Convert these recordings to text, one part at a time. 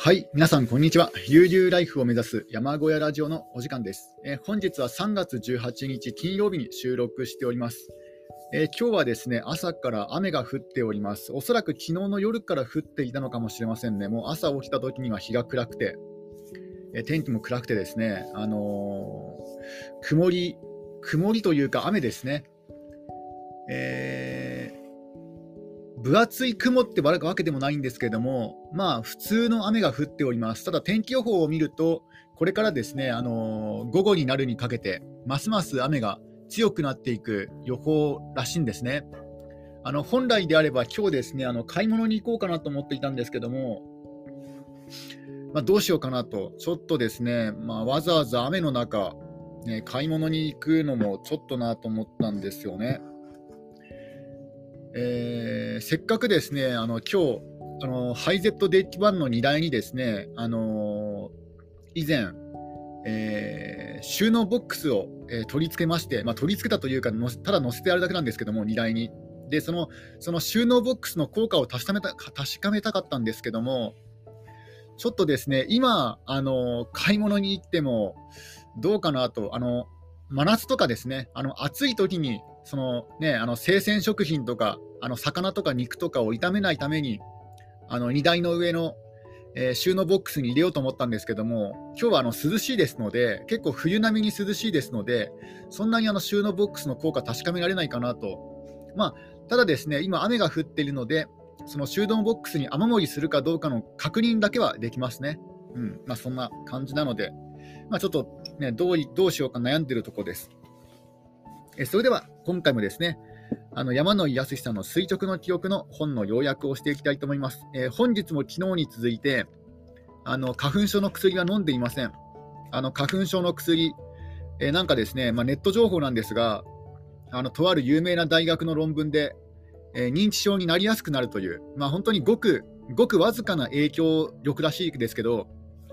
はい、皆さん、こんにちは。悠々ライフを目指す山小屋ラジオのお時間です。えー、本日は3月18日金曜日に収録しております、えー、今日はですね、朝から雨が降っております。おそらく昨日の夜から降っていたのかもしれませんね。もう朝起きた時には日が暗くて、えー、天気も暗くてですね、あの曇り、曇りというか雨ですね。えー分厚い雲ってわけでもないんですけれども、まあ、普通の雨が降っております。ただ、天気予報を見ると、これからですね、あのー、午後になるにかけて、ますます雨が強くなっていく予報らしいんですね。あの本来であれば、今日ですね、あの買い物に行こうかなと思っていたんですけども、まあ、どうしようかなと、ちょっとですね、まあ、わざわざ雨の中、ね、買い物に行くのもちょっとなと思ったんですよね。えー、せっかくですね、あの今日あのハイゼットデッキ版の荷台にですね、あの以前、えー、収納ボックスを、えー、取り付けまして、まあ、取り付けたというか、ただ載せてあるだけなんですけども、荷台に。で、そのその収納ボックスの効果を確かめた確かめたかったんですけども、ちょっとですね、今、あの買い物に行ってもどうかなと、あの真夏とかですね、あの暑い時にそのね、あの生鮮食品とか、あの魚とか肉とかを炒めないために、あの荷台の上の、えー、収納ボックスに入れようと思ったんですけども、今日はあの涼しいですので、結構冬並みに涼しいですので、そんなにあの収納ボックスの効果確かめられないかなと。まあ、ただですね、今雨が降っているので、その収納ボックスに雨漏りするかどうかの確認だけはできますね。うんまあ、そんな感じなので、まあ、ちょっと、ね、どうどうしようか悩んでいるところです。えそれでは今回もですね、あの山野井康さんの垂直の記憶の本の要約をしていきたいと思います。えー、本日も昨日に続いてあの花粉症の薬は飲んでいません。あの花粉症の薬、えー、なんかですね、まあ、ネット情報なんですが、あのとある有名な大学の論文で、えー、認知症になりやすくなるという、まあ、本当にごくごくわずかな影響力らしいですけど、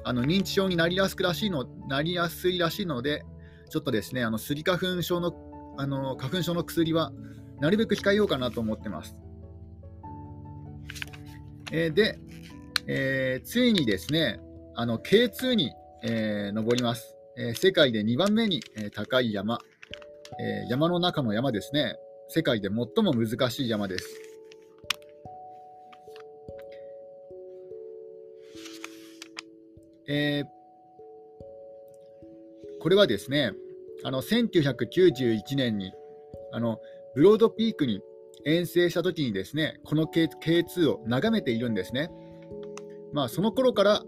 あの認知症になりやすくらしいのなりやすいらしいので、ちょっとですね、あのスギ花粉症のあの花粉症の薬はなるべく控えようかなと思ってます。えー、で、えー、ついにですね、あの K2 に、えー、登ります、え世界で2番目に、え高い山、え山の中の山ですね。世界で最も難しい山です。えこれはですね、あの1991年にあのブロードピークに遠征したときにですねこの K K2 を眺めているんですね。まあ、その頃から、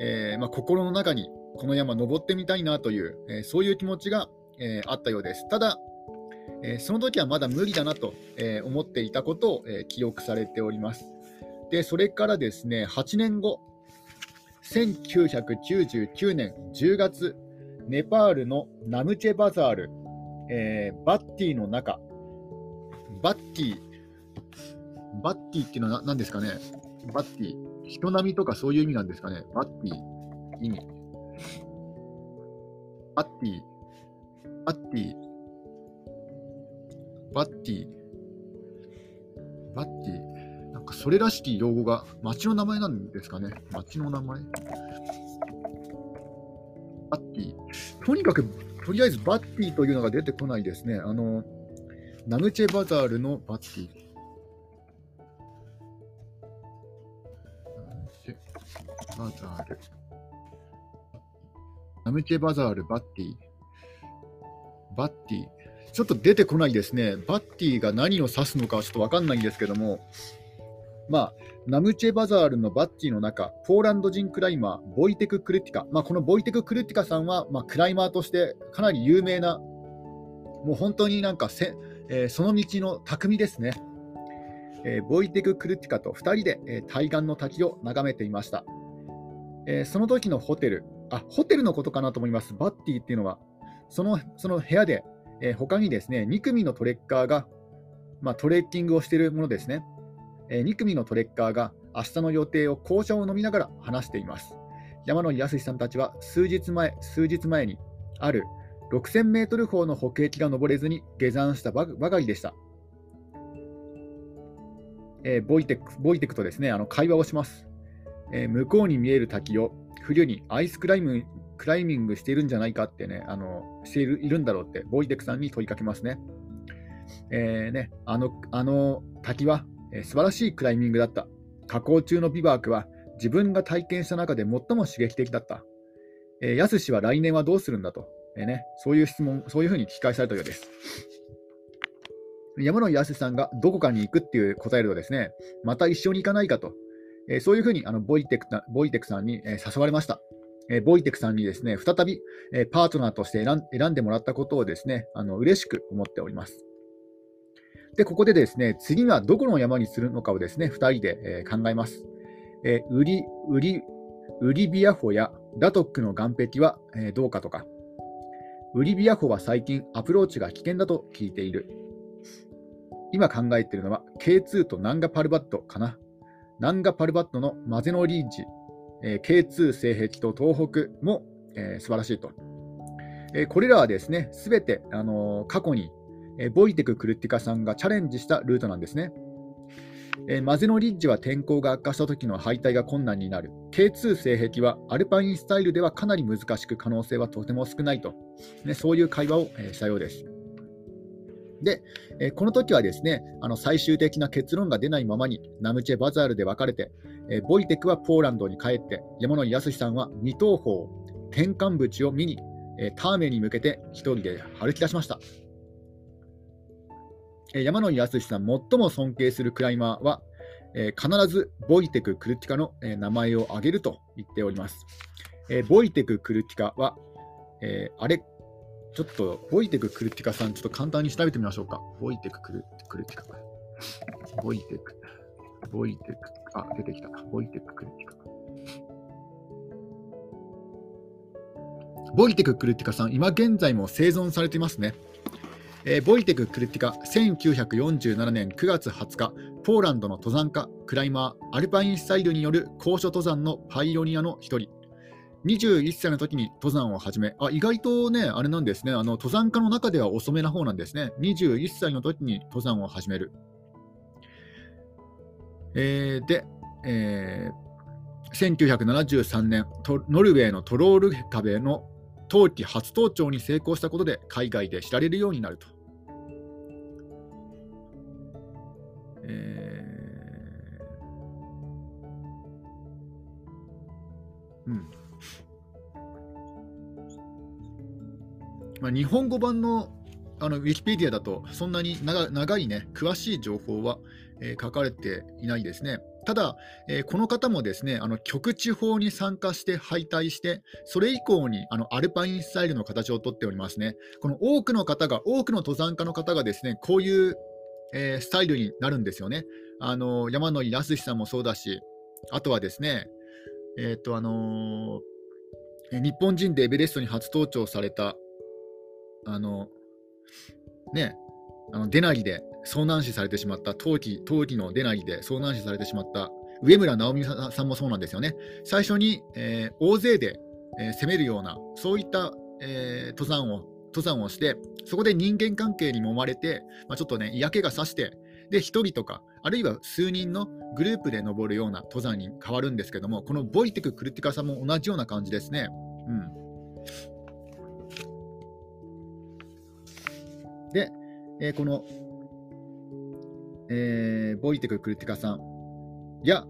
えー、まあ、心の中にこの山登ってみたいなという、えー、そういう気持ちが、えー、あったようです。ただ、えその時はまだ無理だなと、え思っていたことを、え記憶されております。で、それからですね、8年後、1999年10月ネパールのナムチェバザール、えー、バッティの中、バッティ、バッティっていうのは何ですかね？バッティ、人並みとかそういう意味なんですかね？バッティ、意味。バッティ、バッティ、バッティ、バッティ、なんかそれらしき用語が町の名前なんですかね？町の名前？バッティ。とにかく、とりあえずバッティというのが出てこないですね。あの、ナムチェバザールのバッティ。ナムチェバザール。ナムチェバザール、バッティ。バッティ。ちょっと出てこないですね。バッティが何を指すのかちょっとわかんないんですけども、まあ、ナムチェバザールのバッティの中、ポーランド人クライマー、ボイテク・クルティカ、まあ、このボイテク・クルティカさんは、まあ、クライマーとしてかなり有名な、もう本当になんかせ、えー、その道の匠ですね。えー、ボイテク・クルティカと2人で、えー、対岸の滝を眺めていました。えその時のホテルあ、ホテルのことかなと思います、バッティっていうのは。そのその部屋で、え他にですね2組のトレッカーが、まあ、トレッキングをしているものですね。え2組のトレッカーが明日の予定を紅茶を飲みながら話しています。山野康さんたちは数日前数日前にある6000メートル峰の北壁が登れずに下山したばかりでした。えー、ボイテクボイテクとですねあの会話をします。えー、向こうに見える滝を冬にアイスクライムクライミングしているんじゃないかってね、あのしているいるんだろうって、ボイテクさんに問いかけますね。えー、ねあのあの滝は、え、素晴らしいクライミングだった。加工中のビバークは自分が体験した中で最も刺激的だった。えー、やすしは来年はどうするんだと、えーね、そういう質問、そういうふうに聞き返されたようです。山野康さんがどこかに行くっていう答えるとですね、また一緒に行かないかと、えー、そういうふうにあのボイテクボイテクさんに、え、誘われました。え、ボイテクさんにですね、再び、えパートナーとして選ん選んでもらったことをですね、あの嬉しく思っております。で、ここでですね、次はどこの山にするのかをですね、2人で、え考えます。えウリ、ウリ、ウリビアホやラトックの岸壁は、えどうかとか、ウリビアホは最近アプローチが危険だと聞いている。今考えているのは K2 とナンガパルバットかな。ナンガパルバットのマゼノリージ、えー、K2 西壁と東北も、えー、素晴らしいと。えー、これらはですね、すべて、あのー、過去に、え、ボイテク・クルティカさんがチャレンジしたルートなんですね。えー、マゼノリッジは天候が悪化した時の敗退が困難になる。K2 西壁はアルパインスタイルではかなり難しく可能性はとても少ないと。ね、そういう会話を、え、したようです。で、え、この時はですね、あの最終的な結論が出ないままにナムチェバザールで別れて、え、ボイテクはポーランドに帰って、山野井康さんは二等砲、転換淵を見に、え、ターメンに向けて一人で歩き出しました。山野井康さん、最も尊敬するクライマーは、えー、必ずボイテク・クルティカの、えー、名前を挙げると言っております。えー、ボイテク・クルティカは、えー、あれちょっと、ボイテククルティカさん、ちょっと簡単に調べてみましょうか。ボイテククルクルティカ。ボイテク、ボイテク、あ、出てきた。ボイテククルティカ。ボイテククルティカさん、今現在も生存されていますね。えー、ボイテク・クルティカ、1947年9月20日、ポーランドの登山家、クライマー、アルパインスタイルによる高所登山のパイオニアの一人。21歳の時に登山を始め、あ意外とね、あれなんですねあの、登山家の中では遅めな方なんですね。21歳の時に登山を始める。えー、で、えー、1973年ノルウェーのトロール壁の冬季初登頂に成功したことで海外で知られるようになると。えー、うんまあ、日本語版のあのウィキペディアだとそんなに長いね、詳しい情報は、えー、書かれていないですね。ただ、えー、この方もですね、あの極地方に参加して敗退して、それ以降にあのアルパインスタイルの形をとっておりますね。この多くの方が、多くの登山家の方がですね、こういう、えー、スタイルになるんですよね。あの山野井康さんもそうだし、あとはですね、えっ、と、あの日本人でエベレストに初登頂されたあの、ね、あのデナリで遭難死されてしまった、冬季冬季のデナリで遭難死されてしまった上村直美さんもそうなんですよね。最初に、えー、大勢で、えー、攻めるような、そういった、えー、登山を登山をして、そこで人間関係に揉まれて、まあ、ちょっとね、嫌気がさして、で、1人とか、あるいは数人のグループで登るような登山に変わるんですけども、このボイテク・クルティカさんも同じような感じですね。うん。で、えー、この、えー、ボイテク・クルティカさんや、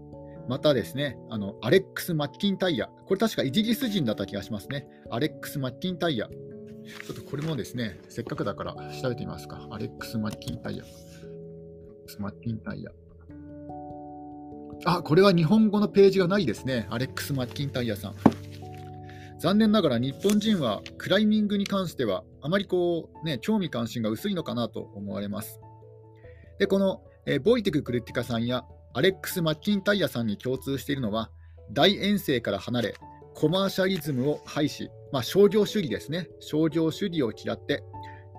またですね、あのアレックス・マッキンタイヤ、これ確かイギリス人だった気がしますね。アレックス・マッキンタイヤ。ちょっとこれもですね、せっかくだから調べてみますか。アレックス・マッキンタイヤ。マッキンタイヤ。あ、これは日本語のページがないですね。アレックス・マッキンタイヤさん。残念ながら日本人はクライミングに関してはあまりこう、ね、興味関心が薄いのかなと思われます。で、この、えー、ボイテク・クルティカさんやアレックス・マッキンタイヤさんに共通しているのは、大遠征から離れ、コマーシャリズムを廃止、まあ、商業主義ですね、商業主義を嫌って、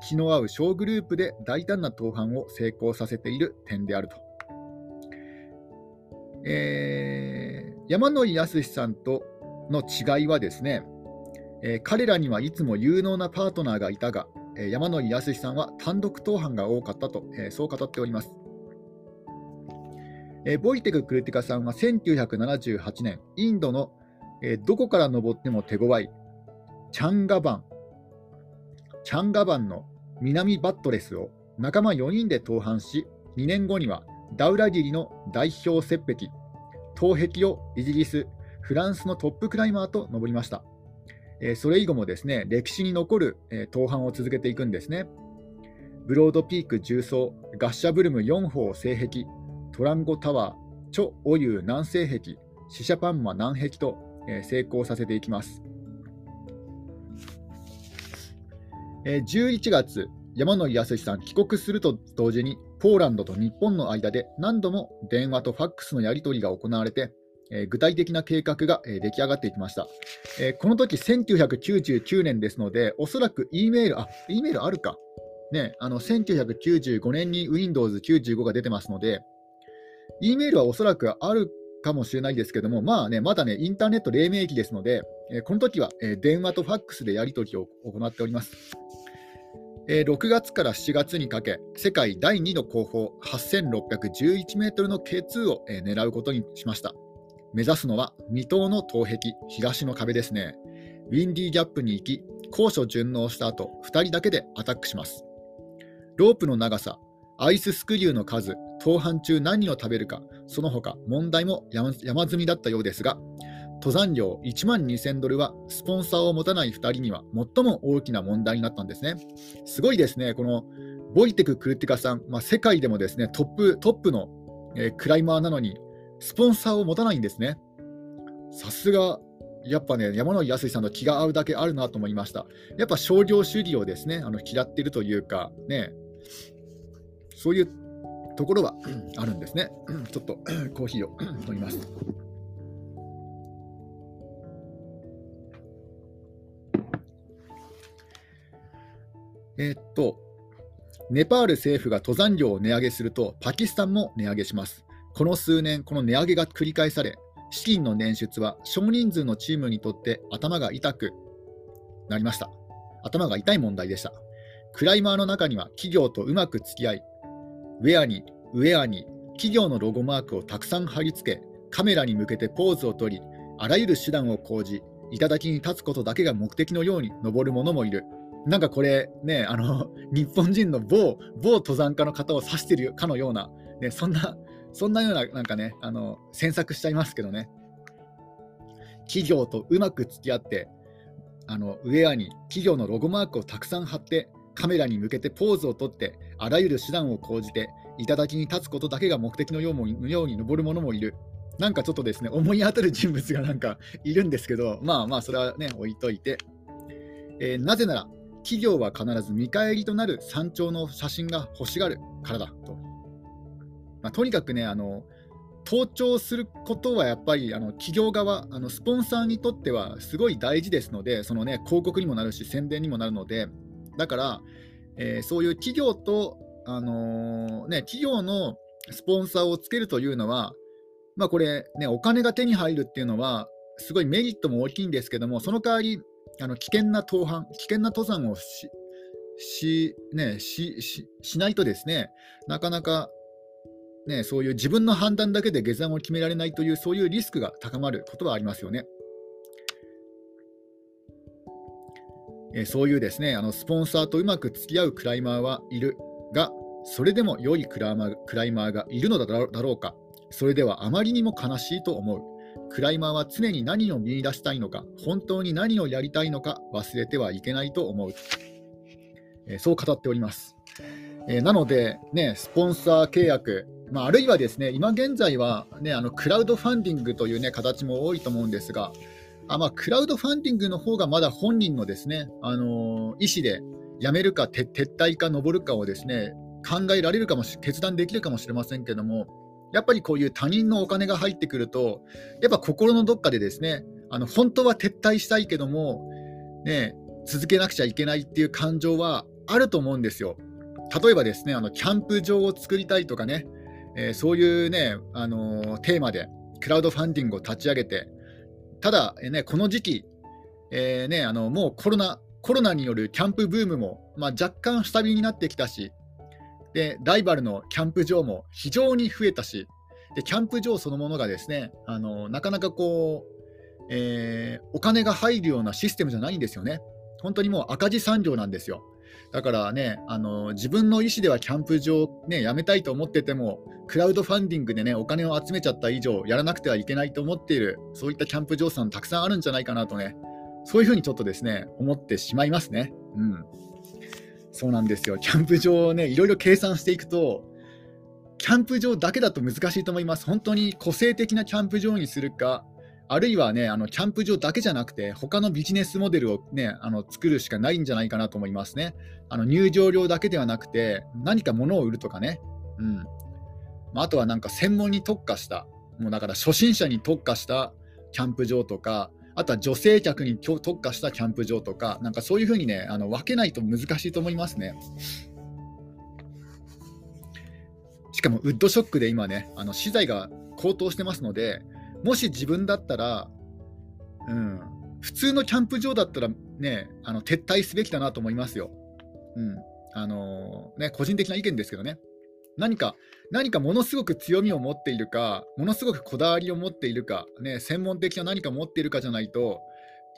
気の合う小グループで大胆な登板を成功させている点であると。えー、山野井康さんとの違いはですね、えー、彼らにはいつも有能なパートナーがいたが、えー、山野井康さんは単独登板が多かったと、えー、そう語っております。えー、ボイテク・クルティカさんは1978年、インドの、えー、どこから登っても手強いチャンガバン、チャンガバンの南バットレスを仲間4人で登板し、2年後にはダウラギリの代表雪壁、東壁をイギリス、フランスのトップクライマーと登りました。えー、それ以後もですね歴史に残る、えー、登板を続けていくんですね。ブロードピーク重曹、ガッシャブルム4方西壁、トランゴタワー、チョ・オユー南西壁、シシャパンマ南壁と、えー、成功させていきます。えー、11月、山野井康さん帰国すると同時に、ポーランドと日本の間で何度も電話とファックスのやり取りが行われて、えー、具体的な計画が、えー、出来上がっていきました。えー、この時1999年ですので、おそらく E メール、あ、E メールあるか。ね、あの1995年に Windows95 が出てますので、E メールはおそらくあるかもしれないですけども、まあね、まだね、インターネット黎明期ですので、えー、この時は、えー、電話とファックスでやり取りを行っております。えー、6月から7月にかけ、世界第2の高峰、8611メートルの K2 を、えー、狙うことにしました。目指すのは未踏の東壁、東の壁ですね。ウィンディーギャップに行き、高所順応した後、2人だけでアタックします。ロープの長さ、アイススクリューの数、登板中何を食べるか、その他問題も山積みだったようですが、登山料1万2000ドルはスポンサーを持たない2人には最も大きな問題になったんですね。すごいですね、このボイテク・クルティカさん、まあ、世界でもですねトップトップの、えー、クライマーなのに、スポンサーを持たないんですね。さすが、やっぱね、山野康さんと気が合うだけあるなと思いました。やっぱ商業主義をですね、あの嫌っているというか、ね、そういうところはあるんですね。ちょっと コーヒーを飲みます。えー、っと、ネパール政府が登山料を値上げすると、パキスタンも値上げします。この数年、この値上げが繰り返され、資金の捻出は少人数のチームにとって頭が痛くなりました。頭が痛い問題でした。クライマーの中には企業とうまく付き合い、ウェアに、ウェアに企業のロゴマークをたくさん貼り付け、カメラに向けてポーズをとり、あらゆる手段を講じ、頂に立つことだけが目的のように登る者もいる。なんかこれね、あの 日本人の某某登山家の方を指しているかのような、ね、そんなそんなような、なんかね、あの、詮索しちゃいますけどね。企業とうまく付き合って、あの、ウェアに企業のロゴマークをたくさん貼って、カメラに向けてポーズをとって、あらゆる手段を講じて、頂に立つことだけが目的のようように登る者もいる。なんかちょっとですね、思い当たる人物がなんか いるんですけど、まあまあ、それはね、置いといて。えー、なぜなら、企業は必ず見返りとなる山頂の写真が欲しがるからだとまあ、とにかくねあの盗聴することはやっぱりあの企業側あのスポンサーにとってはすごい大事ですのでその、ね、広告にもなるし宣伝にもなるのでだから、えー、そういう企業と、あのー、ね、企業のスポンサーをつけるというのは、まあ、これ、ね、お金が手に入るっていうのはすごいメリットも大きいんですけどもその代わりあの危険な登攀危険な登山をしし,、ね、しししないとですねなかなかね、そういう自分の判断だけで下山を決められないという、そういうリスクが高まることはありますよね。えそういうですねあのスポンサーとうまく付き合うクライマーはいるが、それでも良いクライマークライマーがいるのだろうか、それではあまりにも悲しいと思う。クライマーは常に何を見出したいのか、本当に何をやりたいのか忘れてはいけないと思う。えそう語っております。えなので、ね、スポンサー契約、まあ、あるいはですね今現在は、ね、あのクラウドファンディングという、ね、形も多いと思うんですが、あまあ、クラウドファンディングの方がまだ本人のですね、あの意思で辞めるか撤退か登るかをですね考えられるかもし決断できるかもしれませんけども、やっぱりこういう他人のお金が入ってくると、やっぱ心のどっかでですね、あの本当は撤退したいけども、ね、続けなくちゃいけないっていう感情はあると思うんですよ。例えばですね、あのキャンプ場を作りたいとかね、えー、そういうね、あのー、テーマでクラウドファンディングを立ち上げて、ただ、え、ね、この時期、えーね、あのもうコロナコロナによるキャンプブームも、まあ、若干下火になってきたしで、ライバルのキャンプ場も非常に増えたし、でキャンプ場そのものがですねあのなかなかこう、えー、お金が入るようなシステムじゃないんですよね。本当にもう赤字産業なんですよ。だからね、あの自分の意思ではキャンプ場、ね、やめたいと思ってても、クラウドファンディングでね、お金を集めちゃった以上、やらなくてはいけないと思っている、そういったキャンプ場さんたくさんあるんじゃないかなとね、そういうふうにちょっとですね、思ってしまいますね。うん。そうなんですよ。キャンプ場をね、いろいろ計算していくと、キャンプ場だけだと難しいと思います。本当に個性的なキャンプ場にするか、あるいはね、あのキャンプ場だけじゃなくて、他のビジネスモデルをね、あの作るしかないんじゃないかなと思いますね。あの入場料だけではなくて、何か物を売るとかね。うん。まあ、とはなんか専門に特化した、もうだから初心者に特化したキャンプ場とか、あとは女性客に特化したキャンプ場とか、なんかそういうふうにね、あの分けないと難しいと思いますね。しかもウッドショックで今ね、あの資材が高騰してますので、もし自分だったら、うん、普通のキャンプ場だったらね、あの撤退すべきだなと思いますよ。うんあのー、ね、個人的な意見ですけどね。何か、何かものすごく強みを持っているか、ものすごくこだわりを持っているか、ね、専門的な何か持っているかじゃないと、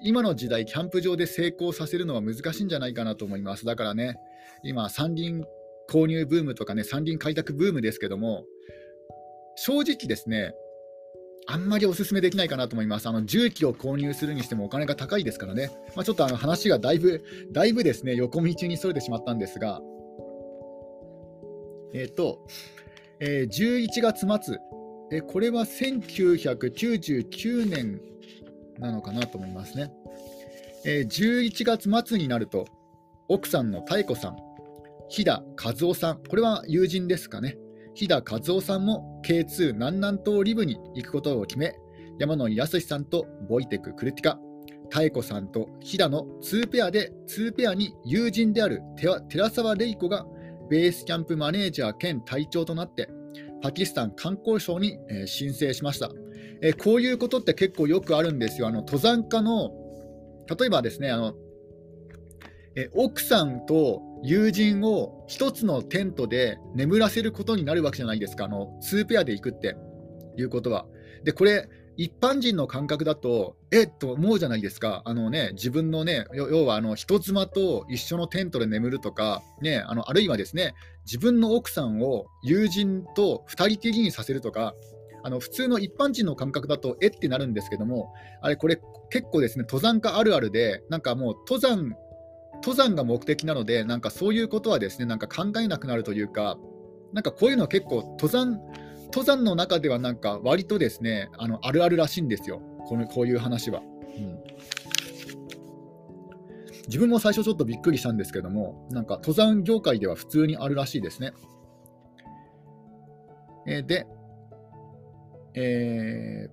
今の時代、キャンプ場で成功させるのは難しいんじゃないかなと思います。だからね、今、山林購入ブームとかね、山林開拓ブームですけども、正直ですね、あんまりお勧めできないかなと思います。あの重機を購入するにしてもお金が高いですからね、まあ、ちょっとあの話がだいぶ、だいぶですね横道にそれてしまったんですが、えっ、ー、と、えー、11月末、えこれは1999年なのかなと思いますね。えー、11月末になると、奥さんの妙子さん、飛田和夫さん、これは友人ですかね。飛田和夫さんも K2 南南東リブに行くことを決め、山野康さんとボイテク・クルティカ、妙子さんと飛田の2ペアで2ペアに友人である寺澤玲子がベースキャンプマネージャー兼隊長となってパキスタン観光省に、申請しました、え、こういうことって結構よくあるんですよ。あの登山家の例えばですねあの、え、奥さんと友人を1つのテントで眠らせることになるわけじゃないですか、あの2ペアで行くって。いうことは。で、これ、一般人の感覚だと、えっと思うじゃないですか、あのね、自分のね、要はあの人妻と一緒のテントで眠るとか、ね、あのあるいはですね、自分の奥さんを友人と2人きりにさせるとか、あの普通の一般人の感覚だと、えってなるんですけども、あれ、これ結構ですね、登山家あるあるで、なんかもう登山登山が目的なので、なんかそういうことはですね、なんか考えなくなるというか、なんかこういうのは結構登山、登山の中ではなんか割とですね、あのあるあるらしいんですよ、このこういう話は。うん自分も最初ちょっとびっくりしたんですけども、なんか登山業界では普通にあるらしいですね。えー、で、えー、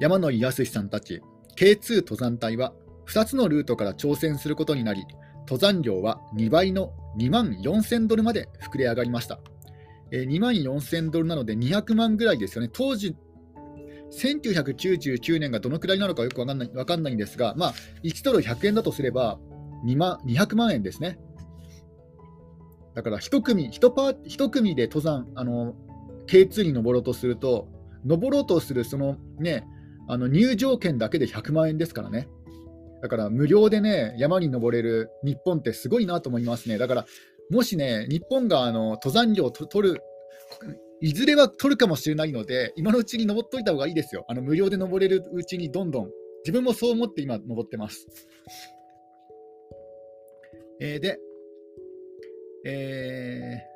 山野井康さんたち K2 登山隊は2つのルートから挑戦することになり、登山料は2倍の2万4000ドルまで膨れ上がりました。えー、2万4000ドルなので200万ぐらいですよね。当時1999年がどのくらいなのかよく分かんない分かんないんですが、まあ、1ドル100円だとすれば2万200万円ですね。だから1組 1, パー1組で登山あの K2 に登ろうとすると、登ろうとするその、ね、あの入場券だけで100万円ですからね。だから無料でね、山に登れる日本ってすごいなと思いますね。だから、もしね、日本があの登山料を取る、いずれは取るかもしれないので、今のうちに登っといた方がいいですよ。あの無料で登れるうちにどんどん。自分もそう思って今、登ってます。えー、で、えー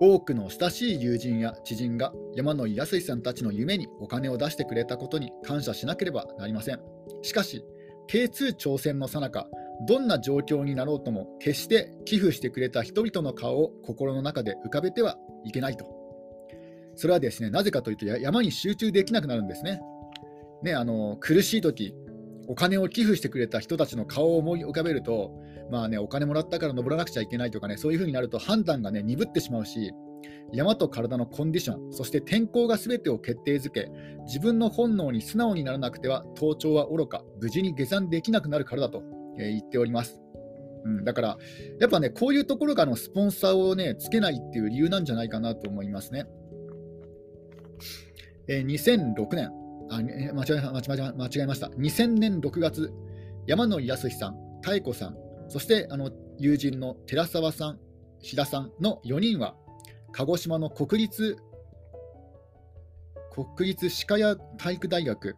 多くの親しい友人や知人が山野井康さんたちの夢にお金を出してくれたことに感謝しなければなりません。しかし、K2 挑戦のさなか、どんな状況になろうとも決して寄付してくれた人々の顔を心の中で浮かべてはいけないと。それはですね、なぜかというと山に集中できなくなるんですね。ね、あの苦しい時お金を寄付してくれた人たちの顔を思い浮かべると、まあね、お金もらったから登らなくちゃいけないとかね、そういう風になると判断がね、鈍ってしまうし、山と体のコンディション、そして天候が全てを決定づけ、自分の本能に素直にならなくては、登頂は愚か、無事に下山できなくなるからだと、えー、言っております。うん、だから、やっぱね、こういうところがのスポンサーをね、つけないっていう理由なんじゃないかなと思いますね。えー、2006年、あ間違え間違えました。2000年6月、山野康さん、妙子さん、そしてあの友人の寺澤さん、志田さんの4人は、鹿児島の国立国立歯科屋体育大学、ち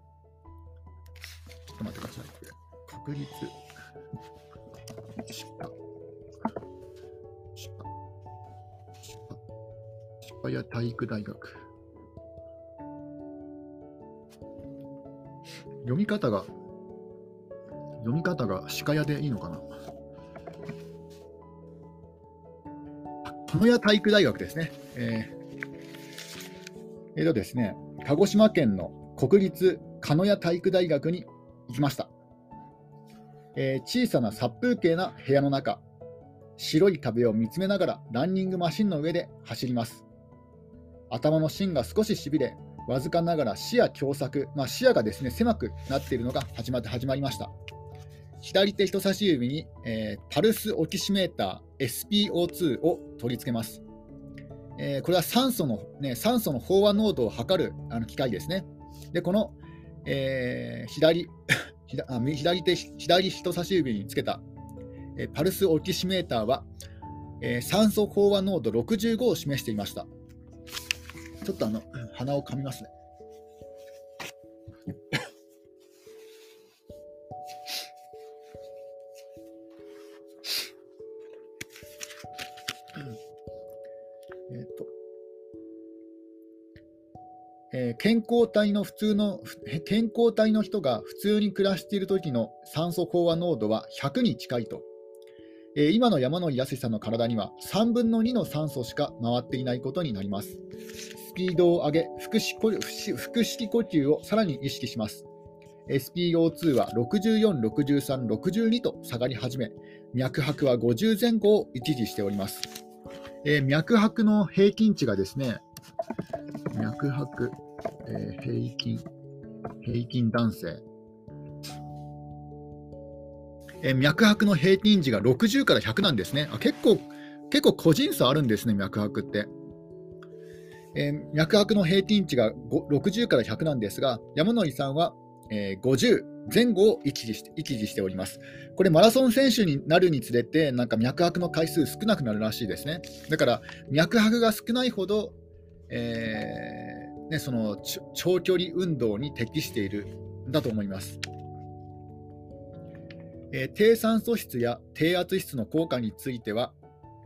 ょっと待ってください。国立歯科、歯科、歯科屋体育大学。読み方が、読み方が鹿屋でいいのかな？鹿屋体育大学ですね。えー、えー、とですね、鹿児島県の国立鹿屋体育大学に行きました。えー、小さな殺風景な部屋の中、白い壁を見つめながらランニングマシンの上で走ります。頭の芯が少ししびれ、わずかながら視野狭窄、まあ、視野がですね狭くなっているのが始まって始まりました。左手人差し指に、えー、パルスオキシメーター SPO2 を取り付けます。えー、これは酸素の,、ね、酸素の飽和濃度を測るあの機械ですね。で、この、えー、左 左手左人差し指につけた、え、パルスオキシメーターは、え、酸素飽和濃度65を示していました。ちょっとあの鼻をかみますね。えー、健康体の普通の健康体の人が普通に暮らしている時の酸素飽和濃度は100に近いと、えー、今の山野康さんの体には3分の2の酸素しか回っていないことになりますス。ピードを上げ腹式腹式呼吸をさらに意識します。SPO2 は64、63、62と下がり始め、脈拍は50前後を一時しております。えー、脈拍の平均値がですね、脈拍、えー、平均、平均男性、えー、脈拍の平均値が60から100なんですね。あ結構、結構個人差あるんですね、脈拍って。えー、脈拍の平均値が60から100なんですが、山野井さんは、えー、50前後を域持して域持しております。これ、マラソン選手になるにつれて、なんか脈拍の回数少なくなるらしいですね。だから、脈拍が少ないほど、えーね、その長距離運動に適しているんだと思います。えー、低酸素質や低圧質の効果については、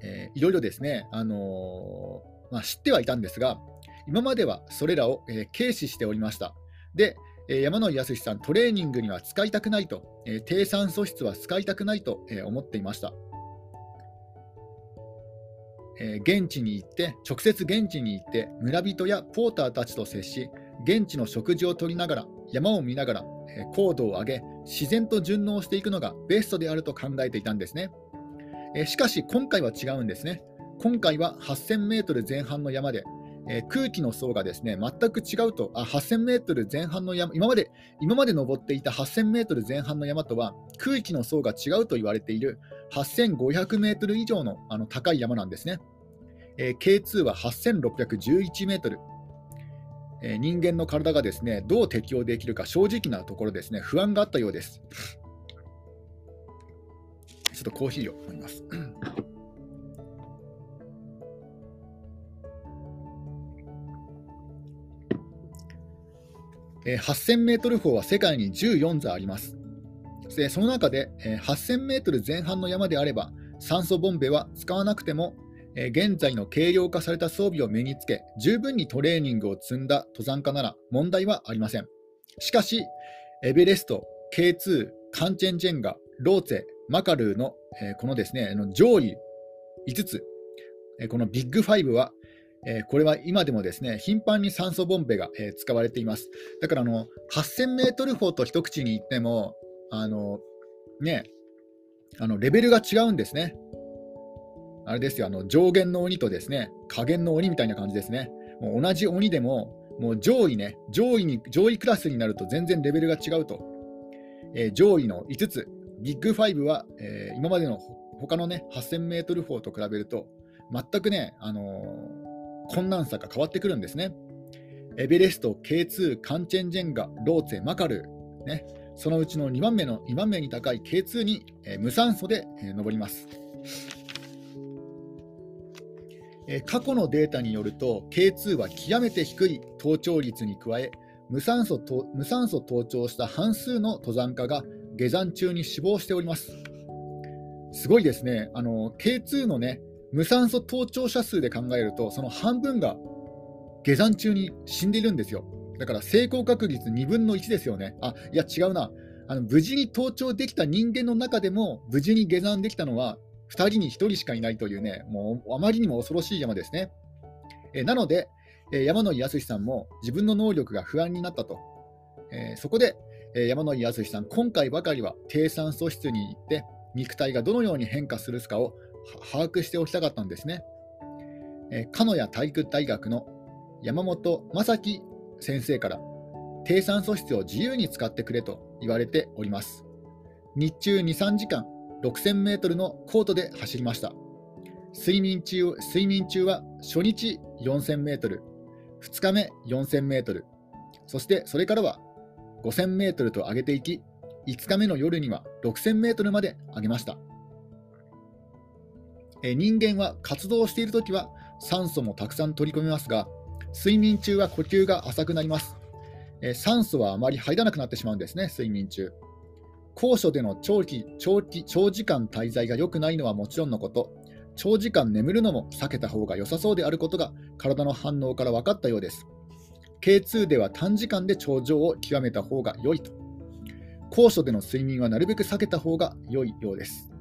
えー、いろいろですね、あのーまあ、知ってはいたんですが、今まではそれらを、え、軽視しておりました。で、え、山野井康さん、トレーニングには使いたくないと、え、低酸素質は使いたくないと、え思っていました。現地に行って、直接現地に行って、村人やポーターたちと接し、現地の食事をとりながら、山を見ながら、高度を上げ、自然と順応していくのがベストであると考えていたんですね。しかし、今回は違うんですね。今回は8000メートル前半の山で、空気の層がですね全く違うと、あ8000メートル前半の山今まで今まで登っていた8000メートル前半の山とは空気の層が違うと言われている8500メートル以上のあの高い山なんですね。えー、K2 は8611メートル。えー、人間の体がですねどう適応できるか正直なところですね不安があったようです。ちょっとコーヒーを飲みます。8000メートル峰は世界に14座あります。その中で8000メートル前半の山であれば酸素ボンベは使わなくても現在の軽量化された装備を身につけ十分にトレーニングを積んだ登山家なら問題はありません。しかし、エベレスト、K2、カンチェンジェンガ、ローツェ、マカルーのこのですね上位5つ、このビッグ5はえ、これは今でもですね頻繁に酸素ボンベが、使われています。だからあの8000メートル砲と一口に言っても、あのね、あのレベルが違うんですね。あれですよ、あの上限の鬼とですね下限の鬼みたいな感じですね。もう同じ鬼でも、もう上位ね、上位に上位クラスになると全然レベルが違うと。えー、上位の5つ、ビッグ5は、えー、今までの他のね、8000メートル峰と比べると、全くね、あのー、困難さが変わってくるんですね。エベレスト、K2、カンチェンジェンガ、ローツェ、マカル、ね、そのうちの2番目の2番目に高い K2 に、えー、無酸素で、えー、登ります。え過去のデータによると K2 は極めて低い登頂率に加え無酸素と無酸素登頂した半数の登山家が下山中に死亡しております。すごいですね、あの K2 のね無酸素登頂者数で考えると、その半分が下山中に死んでいるんですよ。だから成功確率2分の1ですよね。あいや、違うなあの。無事に登頂できた人間の中でも、無事に下山できたのは2人に1人しかいないというね、もうあまりにも恐ろしい山ですね。えなので、え山野井康さんも自分の能力が不安になったと。えそこで、え山野井康さん、今回ばかりは低酸素室に行って、肉体がどのように変化するかを把握しておきたかったんですね。え鹿屋体育大学の山本正樹先生から低酸素室を自由に使ってくれと言われております。日中2、3時間6000メートルのコートで走りました。睡眠中睡眠中は初日4000メートル、2日目4000メートル、そしてそれからは5000メートルと上げていき、5日目の夜には6000メートルまで上げました。え人間は活動しているときは酸素もたくさん取り込みますが、睡眠中は呼吸が浅くなります。え酸素はあまり入らなくなってしまうんですね、睡眠中。高所での長期長期長時間滞在が良くないのはもちろんのこと、長時間眠るのも避けた方が良さそうであることが体の反応から分かったようです。K2 では短時間で頂上を極めた方が良いと。高所での睡眠はなるべく避けた方が良いようです。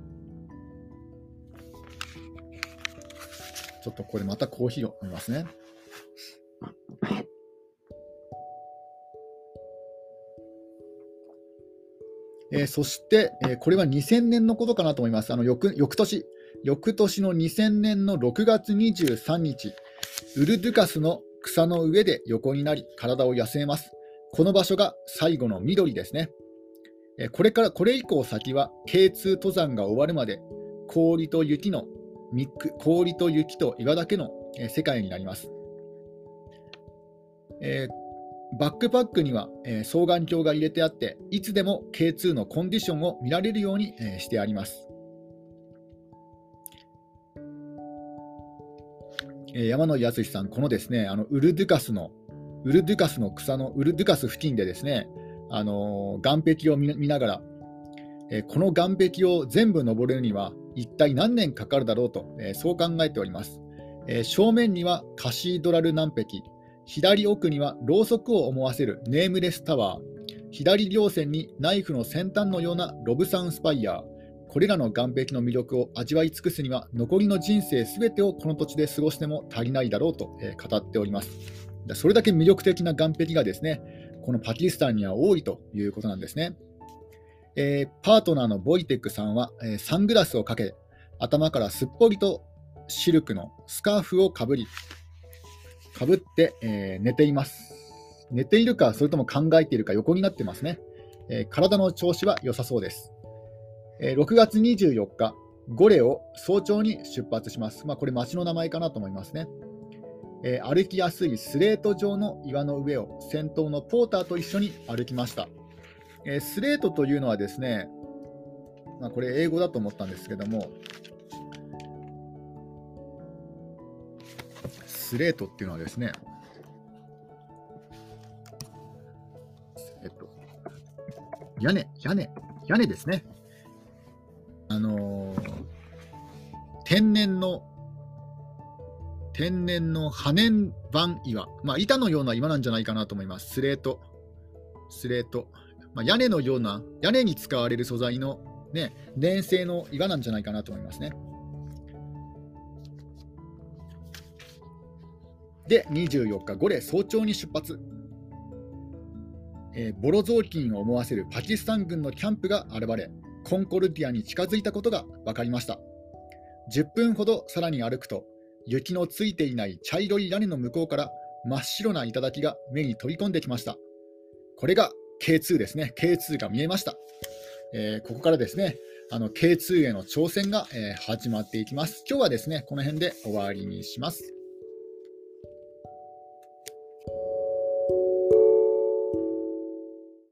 ちょっとこれまたコーヒーを飲みますね。えー、そして、えー、これは2000年のことかなと思います。あの翌翌年、翌年の2000年の6月23日、ウルドゥカスの草の上で横になり、体を休めます。この場所が最後の緑ですね。これから、これ以降先は、K2 登山が終わるまで、氷と雪の、氷と雪と岩だけの、世界になります。えーバックパックには、えー、双眼鏡が入れてあって、いつでも K2 のコンディションを見られるように、えー、してあります。えー、山野康さん、このですね、あのウルドゥカスの、ウルドゥカスの草の、ウルドゥカス付近でですね、あのー、岸壁を見ながら、えー、この岸壁を全部登れるには、一体何年かかるだろうと、えー、そう考えております。え、正面にはカシードラル南壁、左奥にはろうそくを思わせるネームレスタワー、左両線にナイフの先端のようなロブサンスパイア、これらの岸壁の魅力を味わい尽くすには、残りの人生すべてをこの土地で過ごしても足りないだろうと、え語っております。それだけ魅力的な岸壁がですね、このパキスタンには多いということなんですね。えー、パートナーのボイテックさんは、えー、サングラスをかけ、頭からすっぽりとシルクのスカーフをかぶり、かぶって、えー、寝ています。寝ているか、それとも考えているか横になってますね。えー、体の調子は良さそうです。えー、6月24日、ゴレを早朝に出発します。まあ、これ町の名前かなと思いますね。え歩きやすいスレート状の岩の上を先頭のポーターと一緒に歩きました。えスレートというのはですね、まあ、これ英語だと思ったんですけども、スレートっていうのはですね、えっと、屋根、屋根、屋根ですね。あのー、天然の、天然の破念板岩、まあ、板のような岩なんじゃないかなと思います。スレート、スレート。まあ、屋根のような、屋根に使われる素材の、ね、粘性の岩なんじゃないかなと思いますね。で、24日、ゴレ早朝に出発。えー、ボロ雑巾を思わせるパキスタン軍のキャンプが現れ、コンコルディアに近づいたことが分かりました。10分ほどさらに歩くと、雪のついていない茶色い屋根の向こうから真っ白な頂が目に飛び込んできました。これが K2 ですね。K2 が見えました。えー、ここからですね、あの K2 への挑戦が、え始まっていきます。今日はですね、この辺で終わりにします。